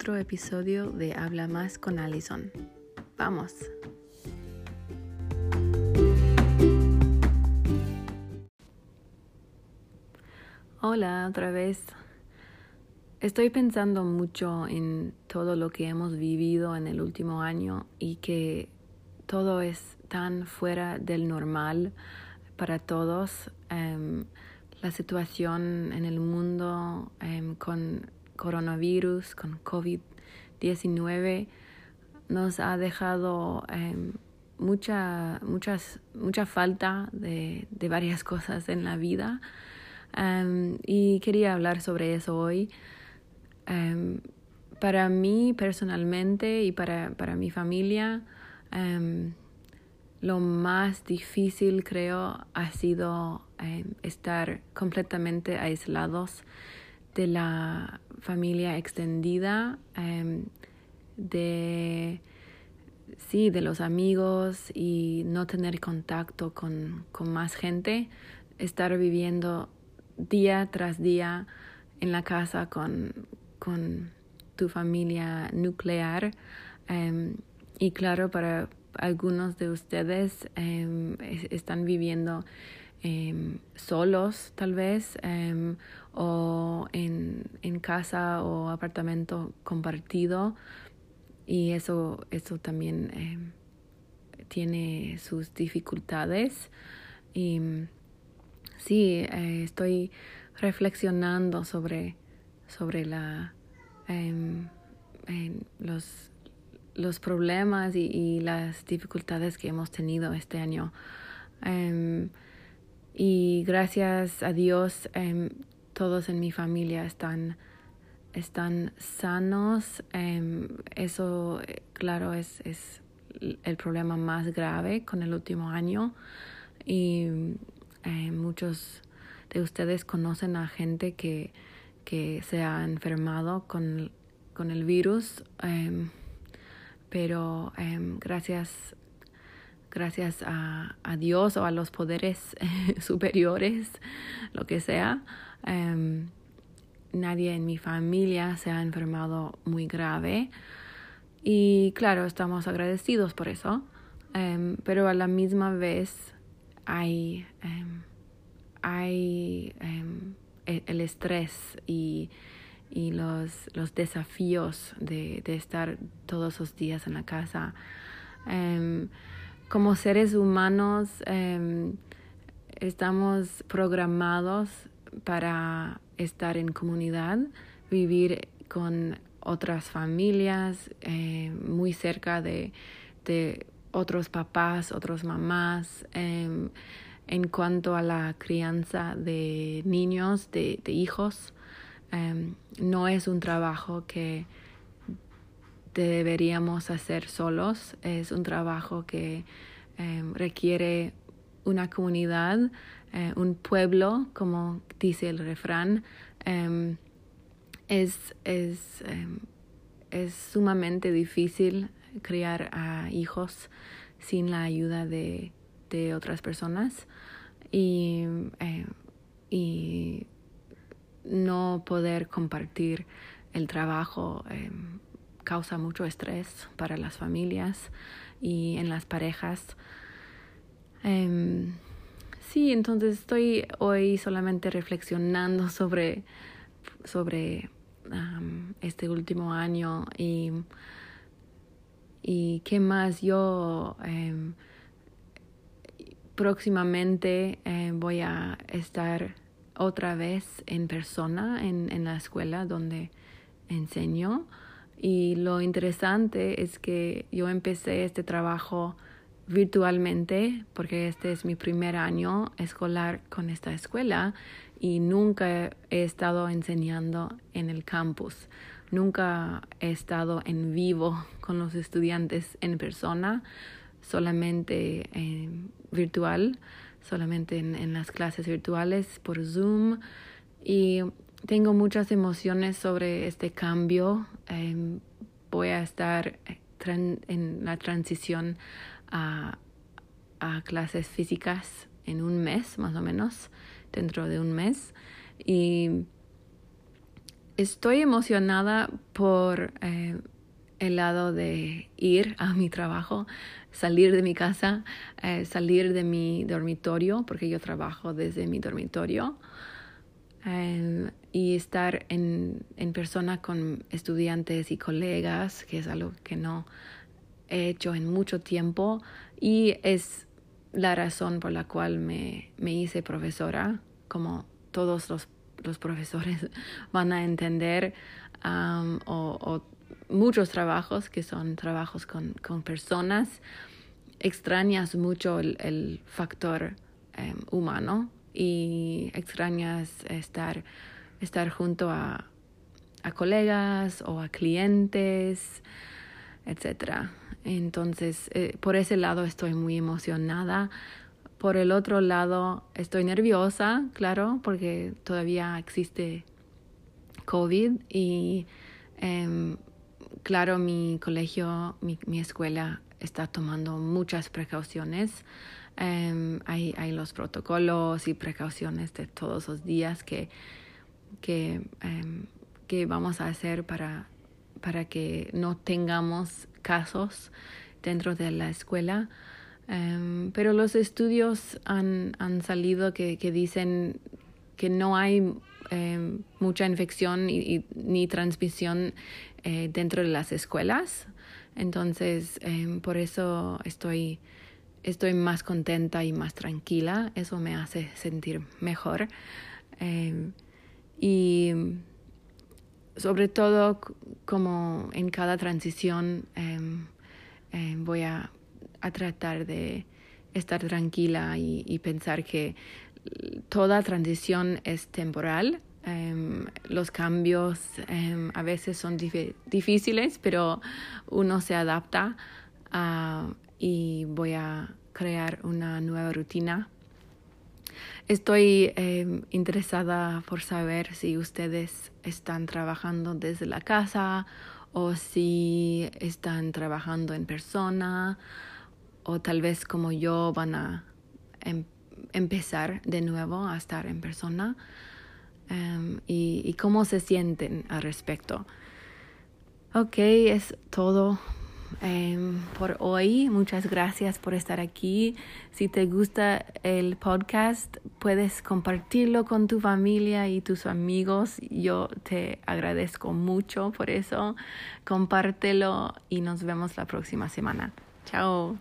otro episodio de Habla Más con Allison. Vamos. Hola, otra vez. Estoy pensando mucho en todo lo que hemos vivido en el último año y que todo es tan fuera del normal para todos. Em, la situación en el mundo em, con coronavirus, con COVID-19, nos ha dejado em, mucha, muchas, mucha falta de, de, varias cosas en la vida. y quería hablar sobre eso hoy. para mí personalmente y para, para mi familia, lo más difícil creo ha sido em, estar completamente aislados de la familia extendida, em, de sí, de los amigos y no tener contacto con, con, más gente, estar viviendo día tras día en la casa con, con tu familia nuclear. Em, y claro, para, algunos de ustedes em, están viviendo em, solos tal vez em, o en, en, casa o apartamento compartido y eso, eso también tiene sus dificultades y sí, eh, estoy reflexionando sobre, sobre la, los los problemas y, las dificultades que hemos tenido este año. Em, y gracias a Dios, em, todos en mi familia están, están sanos. Em, eso, claro, es, es el problema más grave con el último año. Y muchos de ustedes conocen a gente que, que se ha enfermado con, con el virus pero em, gracias, gracias a, Dios o a los poderes superiores, lo que sea, em, nadie en mi familia se ha enfermado muy grave. Y claro, estamos agradecidos por eso, em, pero a la misma vez hay, hay e, el estrés y y los, los desafíos de, de, estar todos los días en la casa. Em, como seres humanos em, estamos programados para estar en comunidad, vivir con otras familias, eh, muy cerca de, otros papás, otros mamás. Em, en cuanto a la crianza de niños, de, de hijos, Em, no es un trabajo que deberíamos hacer solos, es un trabajo que em, requiere una comunidad, eh, un pueblo, como dice el refrán. Em, es, es, es sumamente difícil criar a hijos sin la ayuda de, de otras personas y, y no poder compartir el trabajo em, causa mucho estrés para las familias y en las parejas. Em, sí, entonces estoy hoy solamente reflexionando sobre, sobre este último año y, y qué más yo em, próximamente voy a estar otra vez en persona en, en la escuela donde enseño. Y lo interesante es que yo empecé este trabajo virtualmente porque este es mi primer año escolar con esta escuela y nunca he estado enseñando en el campus. Nunca he estado en vivo con los estudiantes en persona, solamente eh, virtual solamente en, las clases virtuales por Zoom y tengo muchas emociones sobre este cambio. Em, voy a estar en la transición a, a, clases físicas en un mes, más o menos, dentro de un mes. Y estoy emocionada por eh, el lado de ir a mi trabajo, salir de mi casa, eh, salir de mi dormitorio, porque yo trabajo desde mi dormitorio, y estar en, en, persona con estudiantes y colegas, que es algo que no he hecho en mucho tiempo, y es la razón por la cual me, me hice profesora, como todos los, los profesores van a entender, um, o, muchos trabajos que son trabajos con, con personas, extrañas mucho el, el factor em, humano y extrañas estar, estar junto a, a colegas o a clientes, etc. Entonces, eh, por ese lado estoy muy emocionada. Por el otro lado, estoy nerviosa, claro, porque todavía existe COVID y eh, claro, mi colegio, mi, mi escuela está tomando muchas precauciones. Um, hay, hay, los protocolos y precauciones de todos los días que, que, um, que vamos a hacer para, para que no tengamos casos dentro de la escuela. Um, pero los estudios han, han salido que, que, dicen que no hay mucha infección y, ni transmisión eh, dentro de las escuelas. Entonces, em, por eso estoy, estoy más contenta y más tranquila. Eso me hace sentir mejor. Em, y sobre todo, como en cada transición, em, voy a, a, tratar de estar tranquila y, pensar que toda transición es temporal Um, los cambios a veces son difíciles, pero uno se adapta uh, y voy a crear una nueva rutina. Estoy um, interesada por saber si ustedes están trabajando desde la casa o si están trabajando en persona o tal vez como yo van a em empezar de nuevo a estar en persona. Em, y, cómo se sienten al respecto. Ok, es todo um, por hoy. Muchas gracias por estar aquí. Si te gusta el podcast, puedes compartirlo con tu familia y tus amigos. Yo te agradezco mucho por eso. Compártelo y nos vemos la próxima semana. Chao.